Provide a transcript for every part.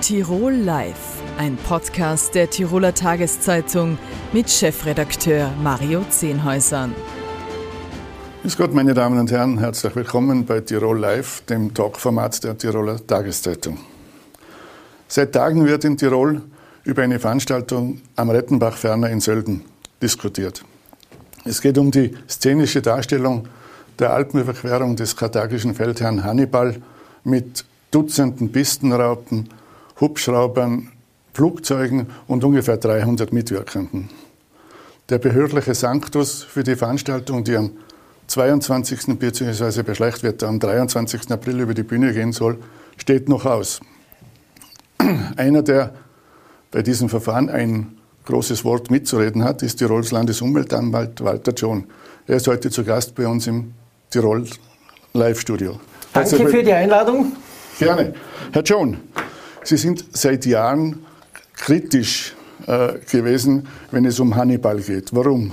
Tirol Live, ein Podcast der Tiroler Tageszeitung mit Chefredakteur Mario Zehnhäusern. Grüß Gott, meine Damen und Herren, herzlich willkommen bei Tirol Live, dem Talkformat der Tiroler Tageszeitung. Seit Tagen wird in Tirol über eine Veranstaltung am Rettenbach ferner in Sölden diskutiert. Es geht um die szenische Darstellung der Alpenüberquerung des karthagischen Feldherrn Hannibal mit Dutzenden Pistenraupen, Hubschraubern, Flugzeugen und ungefähr 300 Mitwirkenden. Der behördliche Sanctus für die Veranstaltung, die am 22. bzw. bei Schlechtwetter am 23. April über die Bühne gehen soll, steht noch aus. Einer, der bei diesem Verfahren ein großes Wort mitzureden hat, ist Tirols Landesumweltanwalt Walter John. Er ist heute zu Gast bei uns im Tirol Live-Studio. Danke für die Einladung. Gerne. Herr John, Sie sind seit Jahren kritisch äh, gewesen, wenn es um Hannibal geht. Warum?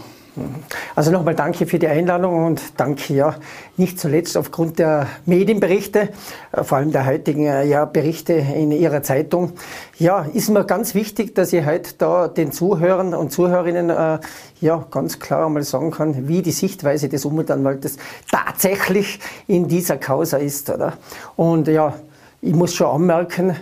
Also nochmal danke für die Einladung und danke ja nicht zuletzt aufgrund der Medienberichte, äh, vor allem der heutigen äh, ja, Berichte in Ihrer Zeitung. Ja, ist mir ganz wichtig, dass ich heute da den Zuhörern und Zuhörerinnen äh, ja ganz klar einmal sagen kann, wie die Sichtweise des Umweltanwaltes tatsächlich in dieser Causa ist. Oder? Und ja, ich muss schon anmerken,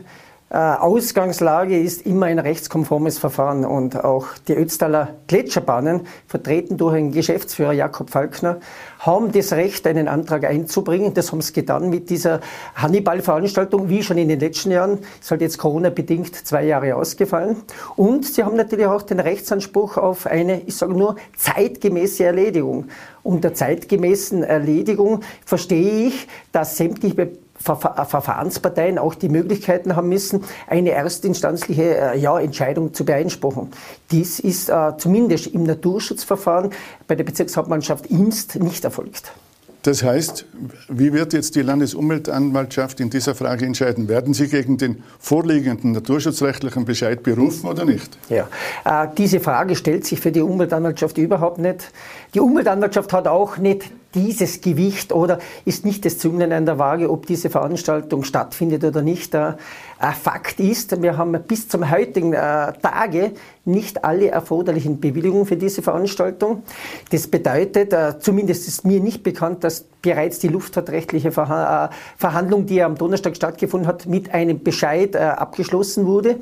Ausgangslage ist immer ein rechtskonformes Verfahren und auch die Ötztaler Gletscherbahnen, vertreten durch den Geschäftsführer Jakob Falkner, haben das Recht, einen Antrag einzubringen. Das haben sie getan mit dieser Hannibal-Veranstaltung, wie schon in den letzten Jahren. Ist halt jetzt Corona-bedingt zwei Jahre ausgefallen. Und sie haben natürlich auch den Rechtsanspruch auf eine, ich sage nur, zeitgemäße Erledigung. Unter zeitgemäßen Erledigung verstehe ich, dass sämtliche Verfahrensparteien auch die Möglichkeiten haben müssen, eine erstinstanzliche äh, ja, Entscheidung zu beeinspruchen. Dies ist äh, zumindest im Naturschutzverfahren bei der Bezirkshauptmannschaft Imst nicht erfolgt. Das heißt, wie wird jetzt die Landesumweltanwaltschaft in dieser Frage entscheiden? Werden Sie gegen den vorliegenden naturschutzrechtlichen Bescheid berufen oder nicht? Ja, äh, diese Frage stellt sich für die Umweltanwaltschaft überhaupt nicht. Die Umweltanwaltschaft hat auch nicht dieses Gewicht oder ist nicht das Zünglein an der Waage, ob diese Veranstaltung stattfindet oder nicht. Fakt ist, wir haben bis zum heutigen äh, Tage nicht alle erforderlichen Bewilligungen für diese Veranstaltung. Das bedeutet, äh, zumindest ist mir nicht bekannt, dass bereits die luftfahrtrechtliche Verhandlung, die am Donnerstag stattgefunden hat, mit einem Bescheid abgeschlossen wurde.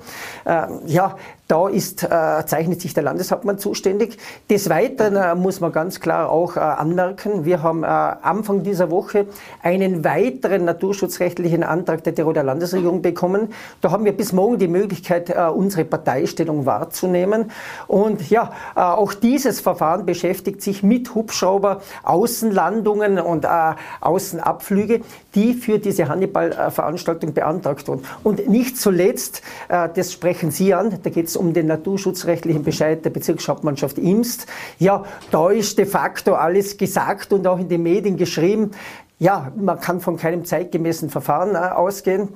Ja, da ist, äh, zeichnet sich der Landeshauptmann zuständig. Des Weiteren äh, muss man ganz klar auch äh, anmerken, wir haben äh, Anfang dieser Woche einen weiteren naturschutzrechtlichen Antrag der Tiroler Landesregierung bekommen. Da haben wir bis morgen die Möglichkeit, äh, unsere Parteistellung wahrzunehmen. Und ja, äh, auch dieses Verfahren beschäftigt sich mit Hubschrauber, Außenlandungen und Außenabflüge, die für diese Hannibal-Veranstaltung beantragt wurden. Und nicht zuletzt, das sprechen Sie an, da geht es um den naturschutzrechtlichen Bescheid der Bezirkshauptmannschaft Imst. Ja, da ist de facto alles gesagt und auch in den Medien geschrieben. Ja, man kann von keinem zeitgemäßen Verfahren äh, ausgehen.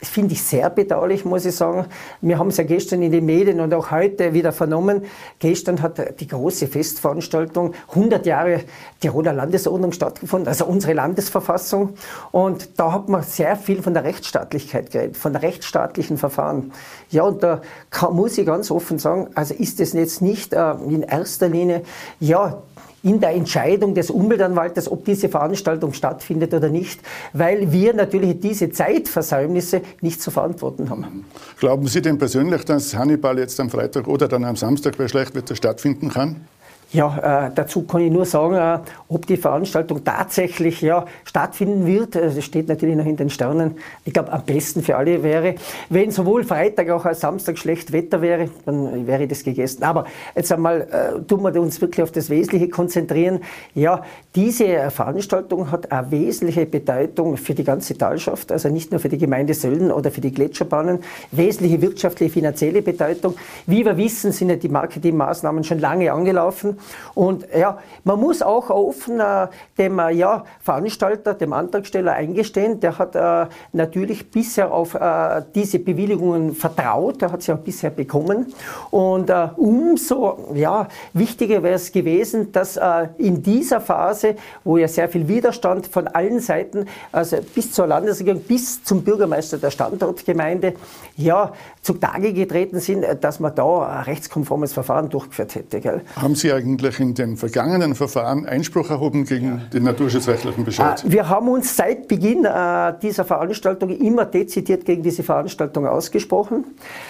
Das finde ich sehr bedauerlich, muss ich sagen. Wir haben es ja gestern in den Medien und auch heute wieder vernommen. Gestern hat die große Festveranstaltung 100 Jahre Tiroler Landesordnung stattgefunden, also unsere Landesverfassung. Und da hat man sehr viel von der Rechtsstaatlichkeit geredet, von rechtsstaatlichen Verfahren. Ja, und da kann, muss ich ganz offen sagen, also ist es jetzt nicht äh, in erster Linie, ja, in der Entscheidung des Umweltanwaltes, ob diese Veranstaltung stattfindet oder nicht, weil wir natürlich diese Zeitversäumnisse nicht zu verantworten haben. Glauben Sie denn persönlich, dass Hannibal jetzt am Freitag oder dann am Samstag bei Schlechtwetter stattfinden kann? Ja, äh, dazu kann ich nur sagen, äh, ob die Veranstaltung tatsächlich ja, stattfinden wird. Äh, das steht natürlich noch in den Sternen. Ich glaube, am besten für alle wäre, wenn sowohl Freitag auch als Samstag schlecht Wetter wäre, dann wäre das gegessen. Aber jetzt einmal äh, tun wir uns wirklich auf das Wesentliche konzentrieren. Ja, diese Veranstaltung hat eine wesentliche Bedeutung für die ganze Talschaft, also nicht nur für die Gemeinde Sölden oder für die Gletscherbahnen, wesentliche wirtschaftliche, finanzielle Bedeutung. Wie wir wissen, sind ja die Marketingmaßnahmen schon lange angelaufen. Und ja, man muss auch offen äh, dem äh, ja, Veranstalter, dem Antragsteller eingestehen, der hat äh, natürlich bisher auf äh, diese Bewilligungen vertraut, der hat sie auch bisher bekommen. Und äh, umso ja, wichtiger wäre es gewesen, dass äh, in dieser Phase, wo ja sehr viel Widerstand von allen Seiten, also bis zur Landesregierung, bis zum Bürgermeister der Standortgemeinde, ja, zutage getreten sind, dass man da ein rechtskonformes Verfahren durchgeführt hätte. Gell? Haben Sie eigentlich in den vergangenen Verfahren Einspruch erhoben gegen ja. den naturschutzrechtlichen Bescheid? Äh, wir haben uns seit Beginn äh, dieser Veranstaltung immer dezidiert gegen diese Veranstaltung ausgesprochen.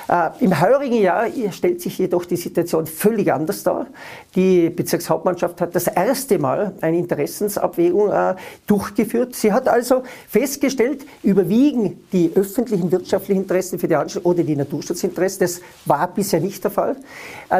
Äh, Im heurigen Jahr stellt sich jedoch die Situation völlig anders dar. Die Bezirkshauptmannschaft hat das erste Mal eine Interessensabwägung durchgeführt. Sie hat also festgestellt, überwiegen die öffentlichen wirtschaftlichen Interessen für die Anstalt oder die Naturschutzinteressen. Das war bisher nicht der Fall.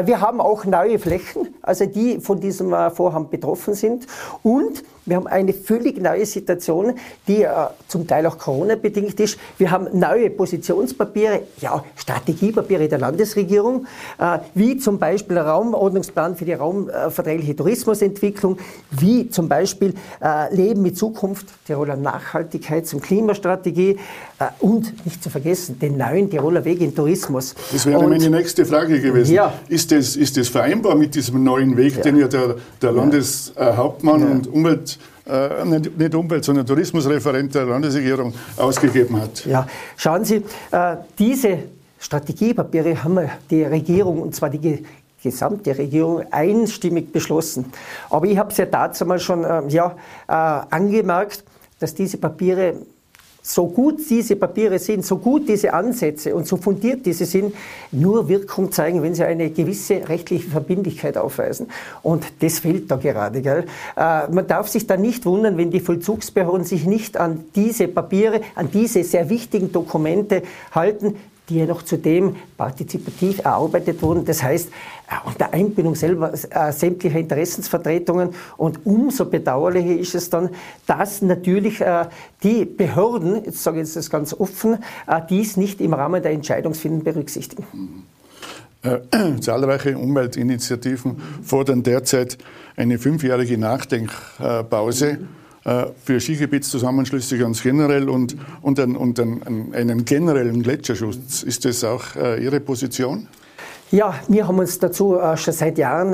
Wir haben auch neue Flächen, also die von diesem Vorhaben betroffen sind. Und wir haben eine völlig neue Situation, die äh, zum Teil auch Corona-bedingt ist. Wir haben neue Positionspapiere, ja, Strategiepapiere der Landesregierung, äh, wie zum Beispiel der Raumordnungsplan für die raumverträgliche Tourismusentwicklung, wie zum Beispiel äh, Leben mit Zukunft, Tiroler Nachhaltigkeits- und Klimastrategie äh, und nicht zu vergessen, den neuen Tiroler Weg in Tourismus. Das wäre und, meine nächste Frage gewesen. Ja. Ist, das, ist das vereinbar mit diesem neuen Weg, ja. den ja der, der Landeshauptmann ja. und Umwelt äh, nicht Umwelt, sondern Tourismusreferent der Landesregierung ausgegeben hat. Ja, schauen Sie, äh, diese Strategiepapiere haben die Regierung, und zwar die gesamte Regierung einstimmig beschlossen. Aber ich habe es ja dazu mal schon äh, ja, äh, angemerkt, dass diese Papiere so gut diese Papiere sind, so gut diese Ansätze und so fundiert diese sind, nur Wirkung zeigen, wenn sie eine gewisse rechtliche Verbindlichkeit aufweisen. Und das fehlt da gerade. Gell? Äh, man darf sich da nicht wundern, wenn die Vollzugsbehörden sich nicht an diese Papiere, an diese sehr wichtigen Dokumente halten, die ja noch zudem partizipativ erarbeitet wurden. Das heißt, äh, unter Einbindung selber äh, sämtlicher Interessensvertretungen. Und umso bedauerlicher ist es dann, dass natürlich äh, die Behörden, jetzt sage ich das ganz offen, äh, dies nicht im Rahmen der Entscheidungsfindung berücksichtigen. Äh, zahlreiche Umweltinitiativen fordern derzeit eine fünfjährige Nachdenkpause. Mhm äh, für Skigebietszusammenschlüsse ganz generell und, und, ein, und ein, einen generellen Gletscherschutz. Ist das auch äh, Ihre Position? Ja, wir haben uns dazu äh, schon seit Jahren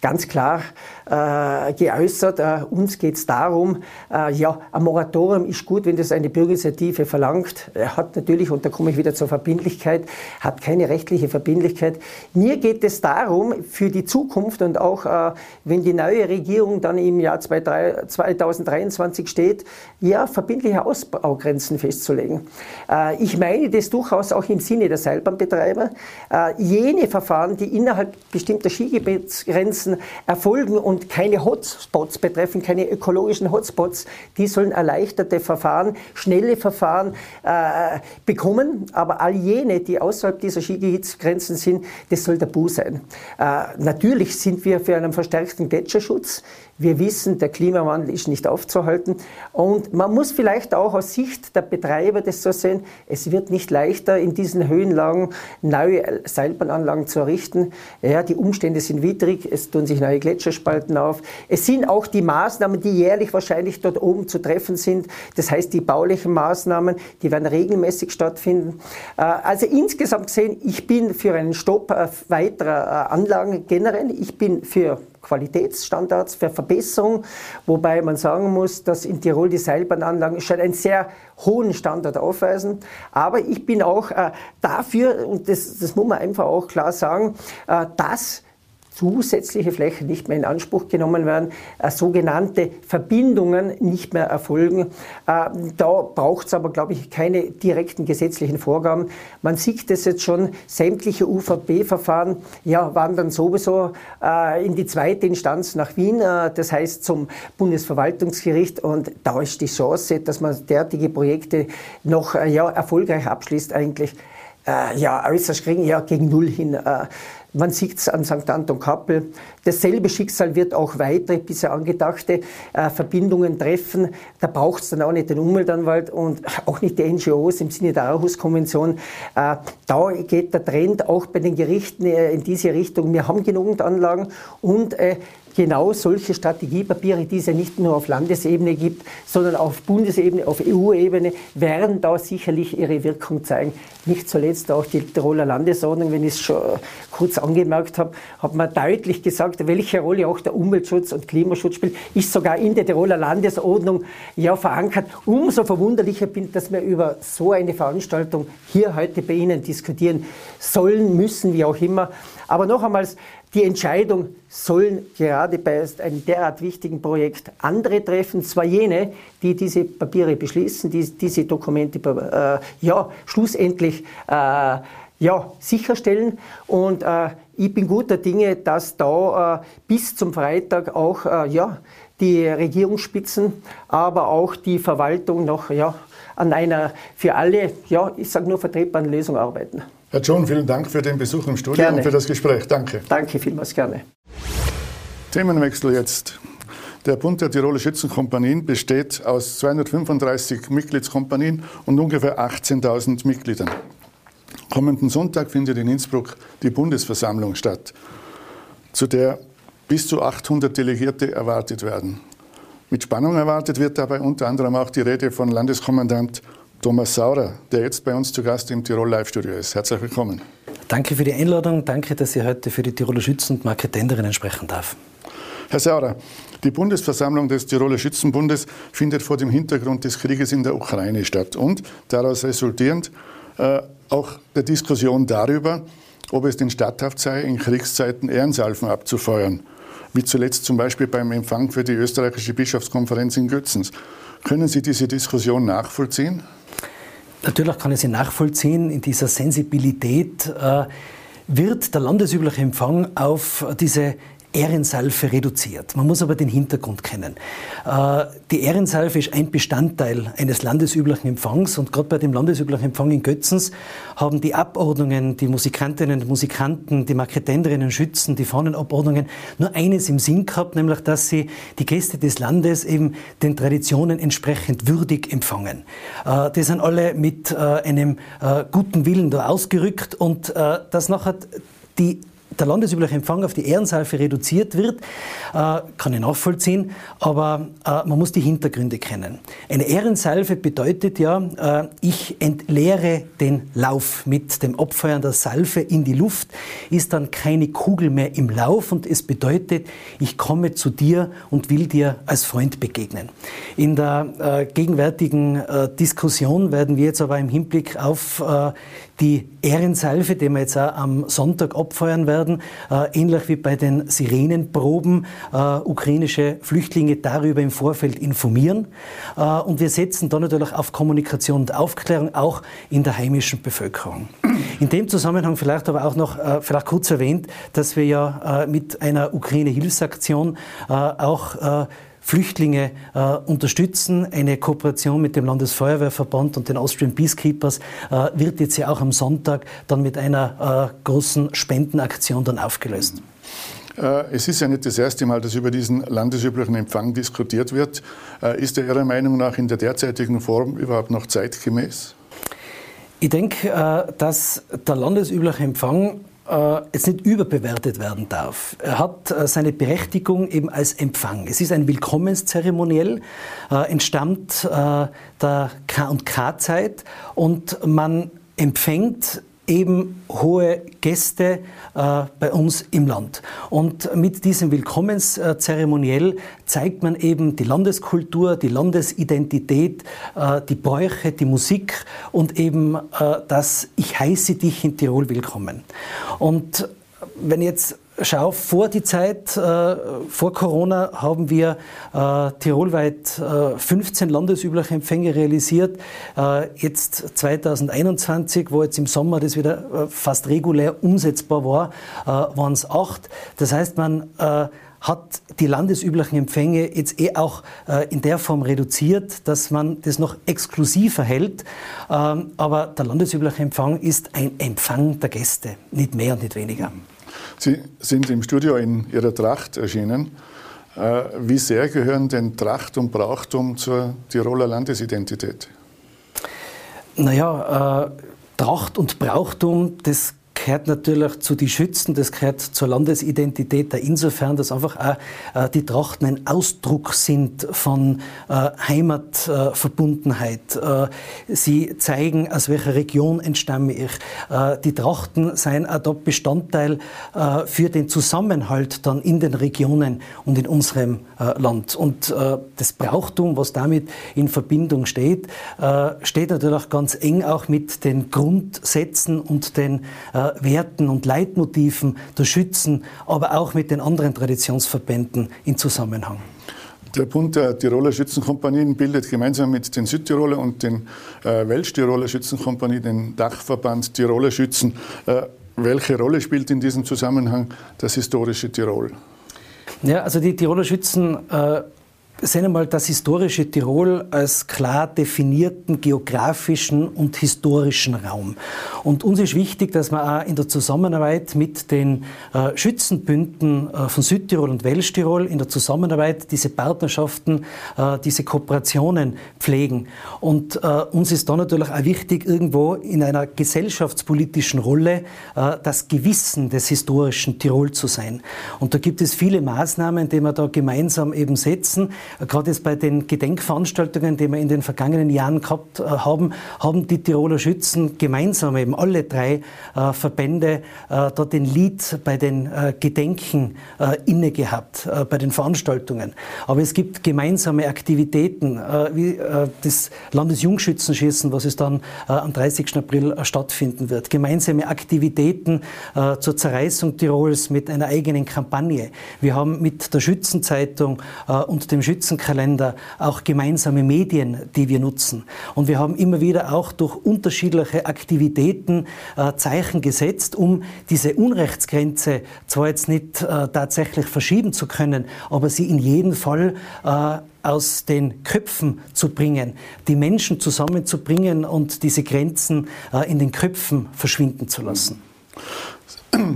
ganz klar äh, geäußert. Äh, uns geht es darum, äh, ja, ein Moratorium ist gut, wenn das eine Bürgerinitiative verlangt. Er hat natürlich, und da komme ich wieder zur Verbindlichkeit, hat keine rechtliche Verbindlichkeit. Mir geht es darum, für die Zukunft und auch äh, wenn die neue Regierung dann im Jahr 2023 steht, ja, verbindliche Ausbaugrenzen festzulegen. Äh, ich meine das durchaus auch im Sinne der Seilbahnbetreiber. Äh, jene Verfahren, die innerhalb bestimmter Skigebietsgrenzen erfolgen und keine Hotspots betreffen, keine ökologischen Hotspots, die sollen erleichterte Verfahren, schnelle Verfahren äh, bekommen. Aber all jene, die außerhalb dieser Skigebietsgrenzen sind, das soll tabu sein. Äh, natürlich sind wir für einen verstärkten Gletscherschutz. Wir wissen, der Klimawandel ist nicht aufzuhalten. Und man muss vielleicht auch aus Sicht der Betreiber das so sehen, es wird nicht leichter, in diesen Höhenlagen neue Seilbahnanlagen zu errichten. Ja, die Umstände sind widrig, es tun sich neue Gletscherspalten auf. Es sind auch die Maßnahmen, die jährlich wahrscheinlich dort oben zu treffen sind. Das heißt, die baulichen Maßnahmen, die werden regelmäßig stattfinden. Äh, also insgesamt gesehen, ich bin für einen Stopp äh, weiterer äh, Anlagen generell. Ich bin für Qualitätsstandards, für Verbesserung, wobei man sagen muss, dass in Tirol die Seilbahnanlagen schon einen sehr hohen Standard aufweisen. Aber ich bin auch äh, dafür, und das, das muss man einfach auch klar sagen, äh, dass zusätzliche Flächen nicht mehr in Anspruch genommen werden, äh, sogenannte Verbindungen nicht mehr erfolgen. Äh, da braucht es aber, glaube ich, keine direkten gesetzlichen Vorgaben. Man sieht das jetzt schon, sämtliche UVP-Verfahren ja, wandern sowieso äh, in die zweite Instanz nach Wien, das heißt zum Bundesverwaltungsgericht. Und da ist die Chance, dass man derartige Projekte noch ja, erfolgreich abschließt, eigentlich ja, äußerst gering, ja, gegen Null hin. Man sieht es an St. Anton Kappel. Dasselbe Schicksal wird auch weitere bisher angedachte äh, Verbindungen treffen. Da braucht es dann auch nicht den Umweltanwalt und auch nicht die NGOs im Sinne der Aarhus-Konvention. Äh, da geht der Trend auch bei den Gerichten äh, in diese Richtung. Wir haben genügend Anlagen und äh, genau solche Strategiepapiere, die es ja nicht nur auf Landesebene gibt, sondern auf Bundesebene, auf EU-Ebene, werden da sicherlich ihre Wirkung zeigen. Nicht zuletzt auch die Tiroler Landesordnung, wenn ich es schon kurz angemerkt habe, hat man deutlich gesagt, welche Rolle auch der Umweltschutz und Klimaschutz spielt, ist sogar in der Tiroler Landesordnung ja verankert. Umso verwunderlicher bin, ich, dass wir über so eine Veranstaltung hier heute bei Ihnen diskutieren sollen, müssen, wie auch immer. Aber noch einmal, die Entscheidung sollen gerade bei einem derart wichtigen Projekt andere treffen, zwar jene, die diese Papiere beschließen, die diese Dokumente äh, ja, schlussendlich äh, ja, sicherstellen. Und äh, ich bin guter Dinge, dass da äh, bis zum Freitag auch äh, ja, die Regierungsspitzen, aber auch die Verwaltung noch ja, an einer für alle, ja, ich sage nur vertretbaren Lösung arbeiten. Herr John, vielen Dank für den Besuch im Studio gerne. und für das Gespräch. Danke. Danke vielmals, gerne. Themenwechsel jetzt. Der Bund der Tiroler Schützenkompanien besteht aus 235 Mitgliedskompanien und ungefähr 18.000 Mitgliedern. Kommenden Sonntag findet in Innsbruck die Bundesversammlung statt, zu der bis zu 800 Delegierte erwartet werden. Mit Spannung erwartet wird dabei unter anderem auch die Rede von Landeskommandant Thomas Saurer, der jetzt bei uns zu Gast im Tirol Live-Studio ist. Herzlich willkommen. Danke für die Einladung. Danke, dass ich heute für die Tiroler Schützen und Marketenderinnen sprechen darf. Herr Saurer, die Bundesversammlung des Tiroler Schützenbundes findet vor dem Hintergrund des Krieges in der Ukraine statt und daraus resultierend äh, auch der Diskussion darüber, ob es denn statthaft sei, in Kriegszeiten Ehrensalven abzufeuern, wie zuletzt zum Beispiel beim Empfang für die österreichische Bischofskonferenz in Götzens. Können Sie diese Diskussion nachvollziehen? Natürlich kann ich sie nachvollziehen. In dieser Sensibilität äh, wird der landesübliche Empfang auf diese Ehrensalve reduziert. Man muss aber den Hintergrund kennen. Äh, die Ehrensalve ist ein Bestandteil eines landesüblichen Empfangs und gerade bei dem landesüblichen Empfang in Götzens haben die Abordnungen, die Musikantinnen und Musikanten, die Marketenderinnen, Schützen, die Fahnenabordnungen nur eines im Sinn gehabt, nämlich dass sie die Gäste des Landes eben den Traditionen entsprechend würdig empfangen. Äh, die sind alle mit äh, einem guten Willen da ausgerückt und dass nachher die der landesübliche Empfang auf die Ehrensalve reduziert wird, äh, kann ich nachvollziehen, aber äh, man muss die Hintergründe kennen. Eine Ehrensalve bedeutet ja, äh, ich entleere den Lauf mit dem Abfeuern der Salve in die Luft, ist dann keine Kugel mehr im Lauf und es bedeutet, ich komme zu dir und will dir als Freund begegnen. In der gegenwärtigen Diskussion werden wir jetzt aber im Hinblick auf die Ehrensalve, die wir jetzt auch am Sonntag abfeuern werden, äh, ähnlich wie bei den Sirenenproben, äh, ukrainische Flüchtlinge darüber im Vorfeld informieren. Äh, und wir setzen da natürlich auf Kommunikation und Aufklärung auch in der heimischen Bevölkerung. In dem Zusammenhang vielleicht aber auch noch äh, vielleicht kurz erwähnt, dass wir ja äh, mit einer Ukraine-Hilfsaktion äh, auch Flüchtlinge äh, unterstützen. Eine Kooperation mit dem Landesfeuerwehrverband und den Austrian Peacekeepers äh, wird jetzt ja auch am Sonntag dann mit einer äh, großen Spendenaktion dann aufgelöst. Äh, es ist ja nicht das erste Mal, dass über diesen landesüblichen Empfang diskutiert wird. Äh, ist er Ihrer Meinung nach in der derzeitigen Form überhaupt noch zeitgemäß? Ich denke, äh, dass der landesübliche Empfang äh, jetzt nicht überbewertet werden darf. Er hat äh, seine Berechtigung eben als Empfang. Es ist ein Willkommenszeremoniell, äh, entstammt äh, der K&K-Zeit und man empfängt eben hohe Gäste äh, bei uns im Land. Und mit diesem Willkommenszeremoniell zeigt man eben die Landeskultur, die Landesidentität, äh, die Bräuche, die Musik und eben äh, das Ich heiße dich in Tirol willkommen. Und wenn jetzt schau, vor die Zeit, äh, vor Corona haben wir äh, tirolweit äh, 15 landesübliche Empfänge realisiert. Äh, jetzt 2021, wo jetzt im Sommer das wieder äh, fast regulär umsetzbar war, äh, waren es acht. Das heißt, man hat die landesüblichen Empfänge jetzt eh auch äh, in der Form reduziert, dass man das noch exklusiver hält. Ähm, aber der landesübliche Empfang ist ein Empfang der Gäste, nicht mehr und nicht weniger. Sie sind im Studio in Ihrer Tracht erschienen. Äh, wie sehr gehören denn Tracht und Brauchtum zur Tiroler Landesidentität? Naja, äh, Tracht und Brauchtum, das gehört natürlich zu die Schützen, das gehört zur Landesidentität, insofern, dass einfach auch äh, die Trachten ein Ausdruck sind von äh, Heimatverbundenheit. Äh, sie zeigen, aus welcher Region entstamme ich. Die Trachten seien auch dort Bestandteil für den Zusammenhalt dann in den Regionen und in unserem Land. Und das Brauchtum, was damit in Verbindung steht, steht natürlich ganz eng auch mit den Grundsätzen und den Werten und Leitmotiven der Schützen, aber auch mit den anderen Traditionsverbänden in Zusammenhang. Der Bund der Tiroler Schützenkompanien bildet gemeinsam mit den Südtiroler und den äh, Welsch-Tiroler Schützenkompanien den Dachverband Tiroler Schützen. Äh, welche Rolle spielt in diesem Zusammenhang das historische Tirol? Ja, also die Tiroler Schützen äh, sehen einmal das historische Tirol als klar definierten geografischen und historischen Raum. Und uns ist wichtig, dass wir auch in der Zusammenarbeit mit den äh, Schützenbünden äh, von Südtirol und Welschtirol in der Zusammenarbeit diese Partnerschaften, äh, diese Kooperationen pflegen. Und uns ist da natürlich auch wichtig, irgendwo in einer gesellschaftspolitischen Rolle das Gewissen des historischen Tirol zu sein. Und da gibt es viele Maßnahmen, die wir da gemeinsam eben setzen. Gerade jetzt bei den Gedenkveranstaltungen, die wir in den vergangenen Jahren gehabt äh, haben, haben die Tiroler Schützen gemeinsam eben alle drei äh, Verbände äh, da den Lied bei den Gedenken inne gehabt, bei den Veranstaltungen. Aber es gibt gemeinsame Aktivitäten, wie das Landesjungschützenschießen, was es dann am 30. April stattfinden wird. Gemeinsame Aktivitäten zur Zerreißung Tirols mit einer eigenen Kampagne. Wir haben mit der Schützenzeitung und dem Schützen Schützenkalender auch gemeinsame Medien, die wir nutzen. Und wir haben immer wieder auch durch unterschiedliche Aktivitäten äh, Zeichen gesetzt, um diese Unrechtsgrenze zwar jetzt nicht äh, tatsächlich verschieben zu können, aber sie in jedem Fall äh, aus den Köpfen zu bringen, die Menschen zusammenzubringen und diese Grenzen äh, in den Köpfen verschwinden zu lassen.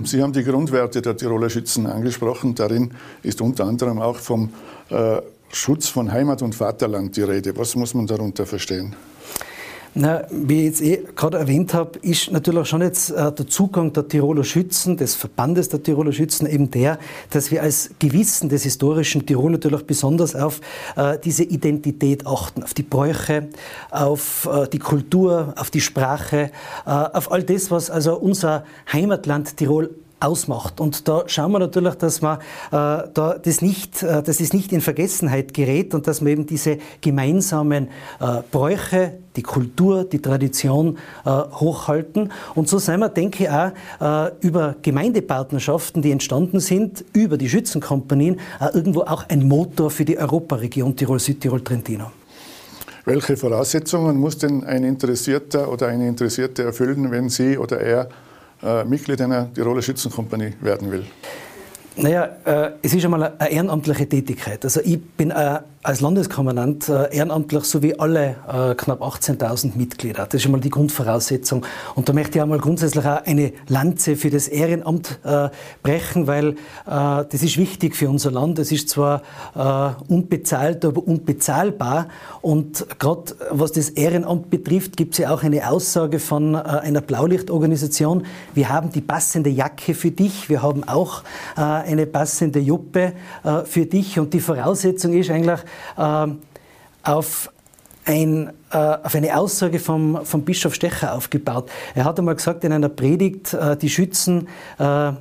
Sie haben die Grundwerte der Tiroler Schützen angesprochen. Darin ist unter anderem auch vom äh, Schutz von Heimat und Vaterland die Rede. Was muss man darunter verstehen? Na, wie ich jetzt eh gerade erwähnt habe, ist natürlich schon jetzt äh, der Zugang der Tiroler Schützen, des Verbandes der Tiroler Schützen eben der, dass wir als Gewissen des historischen Tirol natürlich besonders auf äh, diese Identität achten, auf die Bräuche, auf äh, die Kultur, auf die Sprache, äh, auf all das, was also unser Heimatland Tirol ausmacht. Und da schauen wir natürlich, dass man äh, da das nicht, äh, dass es nicht in Vergessenheit gerät und dass man eben diese gemeinsamen äh, Bräuche, die Kultur, die Tradition äh, hochhalten. Und so sind wir, denke ich, auch äh, über Gemeindepartnerschaften, die entstanden sind, über die Schützenkompanien, äh, irgendwo auch ein Motor für die Europaregion Tirol-Südtirol-Trentino. Welche Voraussetzungen muss denn ein Interessierter oder eine Interessierte erfüllen, wenn sie oder er Mitglied einer Tiroler Schützenkompanie werden will? Naja, äh, es ist einmal eine ehrenamtliche Tätigkeit. Also ich bin äh, als Landeskommandant äh, ehrenamtlich so wie alle äh, knapp 18.000 Mitglieder. Das ist schon mal die Grundvoraussetzung. Und da möchte ich auch mal grundsätzlich auch eine Lanze für das Ehrenamt äh, brechen, weil äh, das ist wichtig für unser Land. Es ist zwar unbezahlt, aber unbezahlbar. Und gerade was das Ehrenamt betrifft, gibt es ja auch eine Aussage von einer Blaulichtorganisation. Wir haben die passende Jacke für dich. Wir haben auch eine passende Juppe für dich. Und die Voraussetzung ist eigentlich, äh, auf, ein, äh, auf eine Aussage vom, vom Bischof Stecher aufgebaut. Er hat einmal gesagt in einer Predigt, äh, die Schützen äh,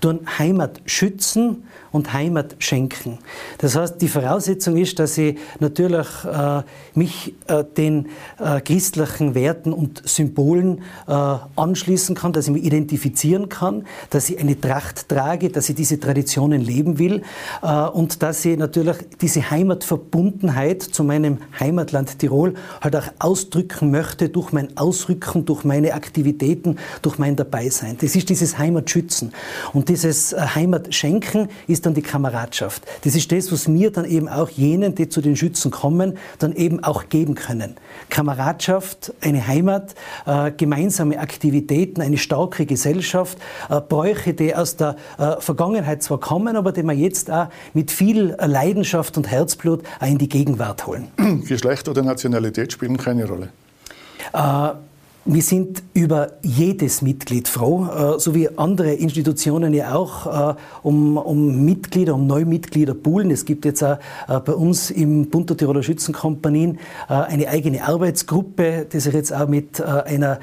tun Heimat schützen und Heimat schenken. Das heißt, die Voraussetzung ist, dass ich natürlich äh, mich äh, den äh, christlichen Werten und Symbolen äh, anschließen kann, dass ich mich identifizieren kann, dass ich eine Tracht trage, dass ich diese Traditionen leben will äh, und dass ich natürlich diese Heimatverbundenheit zu meinem Heimatland Tirol halt auch ausdrücken möchte durch mein Ausrücken, durch meine Aktivitäten, durch mein Dabeisein. Das ist dieses Heimatschützen. Und dieses äh, Heimatschenken ist dann die Kameradschaft. Das ist das, was wir dann eben auch jenen, die zu den Schützen kommen, dann eben auch geben können. Kameradschaft, eine Heimat, äh, gemeinsame Aktivitäten, eine starke Gesellschaft, äh, Bräuche, die aus der Vergangenheit zwar kommen, aber die wir jetzt auch mit viel Leidenschaft und Herzblut auch in die Gegenwart holen. Geschlecht oder Nationalität spielen keine Rolle. Äh, wir sind über jedes Mitglied froh, äh, so wie andere Institutionen ja auch, äh, um, um Mitglieder, um Neumitglieder poolen. Es gibt jetzt auch äh, bei uns im Bund der Tiroler Schützenkompanien eine eigene Arbeitsgruppe, die sich jetzt auch mit einer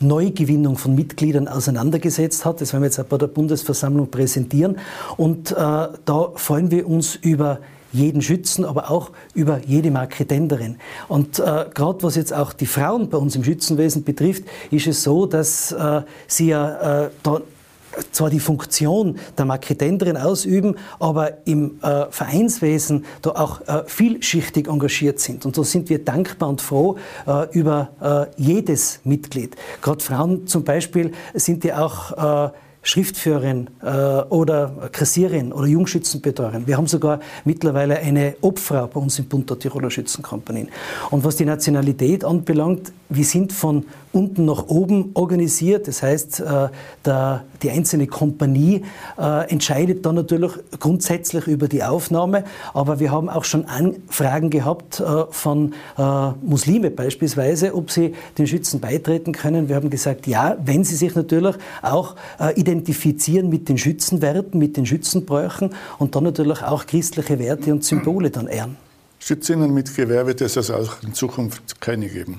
Neugewinnung von Mitgliedern auseinandergesetzt hat. Das werden wir jetzt auch bei der Bundesversammlung präsentieren. Und da freuen wir uns über jeden Schützen, aber auch über jede Marketenderin. Und äh, gerade was jetzt auch die Frauen bei uns im Schützenwesen betrifft, ist es so, dass äh, sie ja äh, da zwar die Funktion der Marketenderin ausüben, aber im äh, Vereinswesen da auch äh, vielschichtig engagiert sind. Und da sind wir dankbar und froh äh, über äh, jedes Mitglied. Gerade Frauen zum Beispiel sind ja auch äh, Schriftführerin äh, oder Kassierin oder Jungschützenbetreuerin. Wir haben sogar mittlerweile eine Obfrau bei uns im Bund der Tiroler Schützenkompanien. Und was die Nationalität anbelangt, wir sind von unten nach oben organisiert. Das heißt, äh, der, die einzelne Kompanie äh, entscheidet dann natürlich grundsätzlich über die Aufnahme. Aber wir haben auch schon Anfragen gehabt äh, von Muslime beispielsweise, ob sie den Schützen beitreten können. Wir haben gesagt, ja, wenn sie sich natürlich auch identifizieren mit den Schützenwerten, mit den Schützenbräuchen und dann natürlich auch christliche Werte und Symbole dann ehren. Schützinnen mit Gewehr wird es also auch in Zukunft keine geben.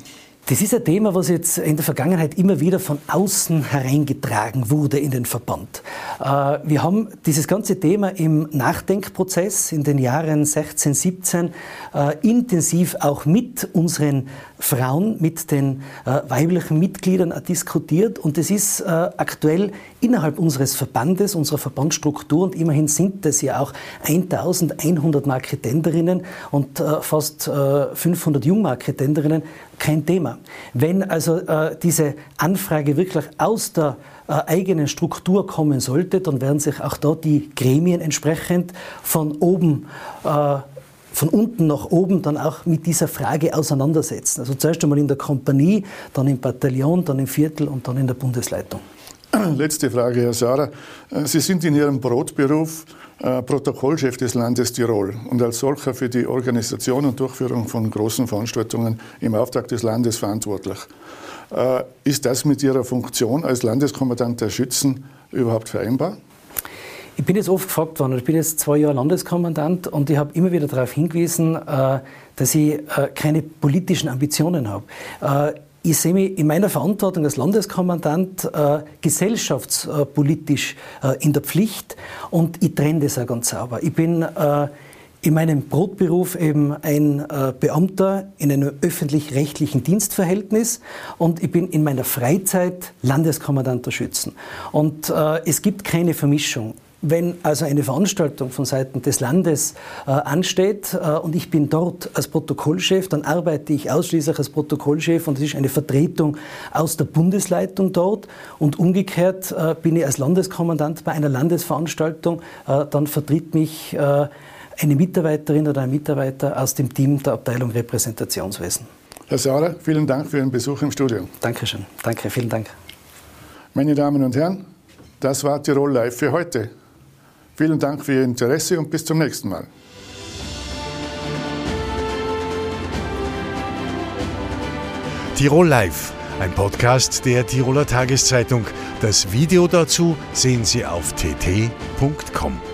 Das ist ein Thema, was jetzt in der Vergangenheit immer wieder von außen hereingetragen wurde in den Verband. Äh, wir haben dieses ganze Thema im Nachdenkprozess in den Jahren 16, 17 äh, intensiv auch mit unseren Frauen, mit den äh, weiblichen Mitgliedern diskutiert und es ist aktuell innerhalb unseres Verbandes, unserer Verbandsstruktur und immerhin sind es ja auch 1100 Marketenderinnen und fast 500 Jungmarketenderinnen kein Thema. Wenn also äh, diese Anfrage wirklich aus der äh, eigenen Struktur kommen sollte, dann werden sich auch dort die Gremien entsprechend von oben äh, von unten nach oben dann auch mit dieser Frage auseinandersetzen. Also zuerst einmal in der Kompanie, dann im Bataillon, dann im Viertel und dann in der Bundesleitung. Letzte Frage, Herr Sarah. Äh, Sie sind in Ihrem Brotberuf äh, Protokollchef des Landes Tirol und als solcher für die Organisation und Durchführung von großen Veranstaltungen im Auftrag des Landes verantwortlich. Äh, ist das mit Ihrer Funktion als Landeskommandant der Schützen überhaupt vereinbar? Ich bin jetzt oft gefragt worden, ich bin jetzt zwei Jahre Landeskommandant und ich habe immer wieder darauf hingewiesen, dass ich keine politischen Ambitionen habe ich sehe mich in meiner Verantwortung als Landeskommandant äh, gesellschaftspolitisch äh, in der Pflicht und ich trenne das auch ganz sauber. Ich bin äh, in meinem Brotberuf eben ein äh, Beamter in einem öffentlich-rechtlichen Dienstverhältnis und ich bin in meiner Freizeit Landeskommandant der Schützen. Und äh, es gibt keine Vermischung. Wenn also eine Veranstaltung von Seiten des Landes äh, ansteht äh, und ich bin dort als Protokollchef, dann arbeite ich ausschließlich als Protokollchef und es ist eine Vertretung aus der Bundesleitung dort und umgekehrt äh, bin ich als Landeskommandant bei einer Landesveranstaltung, äh, dann vertritt mich äh, eine Mitarbeiterin oder ein Mitarbeiter aus dem Team der Abteilung Repräsentationswesen. Herr Sauer, vielen Dank für Ihren Besuch im Studio. Dankeschön. Danke, vielen Dank. Meine Damen und Herren, das war Tirol Live für heute. Vielen Dank für Ihr Interesse und bis zum nächsten Mal. Tirol Live, ein Podcast der Tiroler Tageszeitung. Das Video dazu sehen Sie auf tt.com.